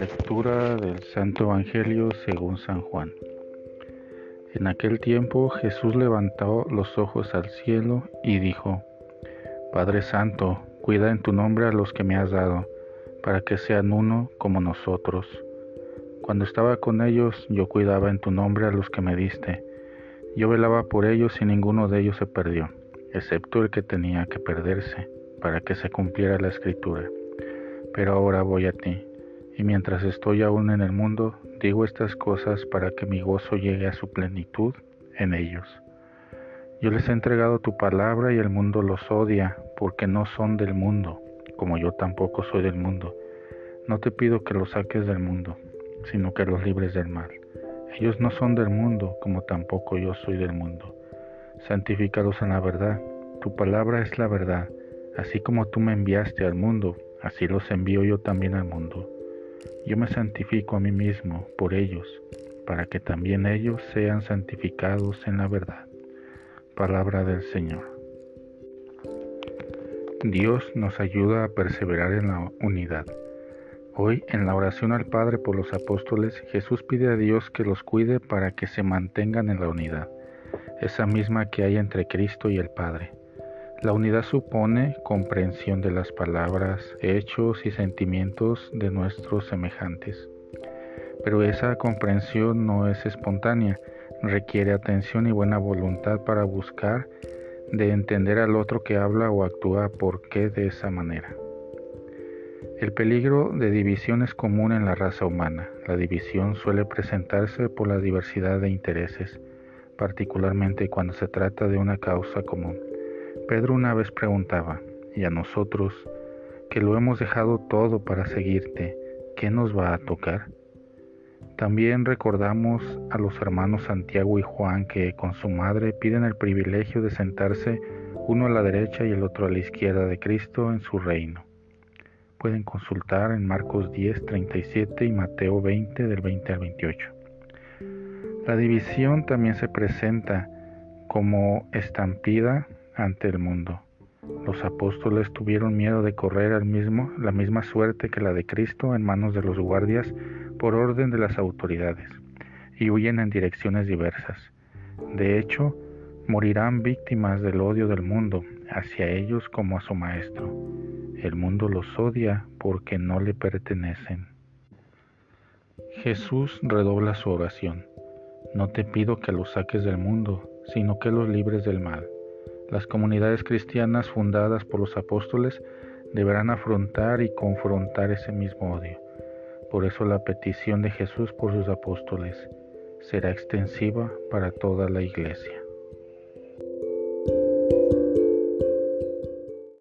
Lectura del Santo Evangelio según San Juan. En aquel tiempo Jesús levantó los ojos al cielo y dijo, Padre Santo, cuida en tu nombre a los que me has dado, para que sean uno como nosotros. Cuando estaba con ellos, yo cuidaba en tu nombre a los que me diste. Yo velaba por ellos y ninguno de ellos se perdió, excepto el que tenía que perderse, para que se cumpliera la escritura. Pero ahora voy a ti y mientras estoy aún en el mundo, digo estas cosas para que mi gozo llegue a su plenitud en ellos. Yo les he entregado tu palabra y el mundo los odia, porque no son del mundo, como yo tampoco soy del mundo. No te pido que los saques del mundo, sino que los libres del mal. Ellos no son del mundo, como tampoco yo soy del mundo. Santifícalos en la verdad. Tu palabra es la verdad. Así como tú me enviaste al mundo, así los envío yo también al mundo. Yo me santifico a mí mismo por ellos, para que también ellos sean santificados en la verdad. Palabra del Señor. Dios nos ayuda a perseverar en la unidad. Hoy, en la oración al Padre por los apóstoles, Jesús pide a Dios que los cuide para que se mantengan en la unidad, esa misma que hay entre Cristo y el Padre. La unidad supone comprensión de las palabras, hechos y sentimientos de nuestros semejantes. Pero esa comprensión no es espontánea, requiere atención y buena voluntad para buscar de entender al otro que habla o actúa por qué de esa manera. El peligro de división es común en la raza humana. La división suele presentarse por la diversidad de intereses, particularmente cuando se trata de una causa común. Pedro una vez preguntaba, ¿y a nosotros, que lo hemos dejado todo para seguirte, qué nos va a tocar? También recordamos a los hermanos Santiago y Juan que con su madre piden el privilegio de sentarse uno a la derecha y el otro a la izquierda de Cristo en su reino. Pueden consultar en Marcos 10, 37 y Mateo 20 del 20 al 28. La división también se presenta como estampida ante el mundo. Los apóstoles tuvieron miedo de correr al mismo, la misma suerte que la de Cristo en manos de los guardias por orden de las autoridades y huyen en direcciones diversas. De hecho, morirán víctimas del odio del mundo hacia ellos como a su Maestro. El mundo los odia porque no le pertenecen. Jesús redobla su oración. No te pido que los saques del mundo, sino que los libres del mal. Las comunidades cristianas fundadas por los apóstoles deberán afrontar y confrontar ese mismo odio. Por eso la petición de Jesús por sus apóstoles será extensiva para toda la iglesia.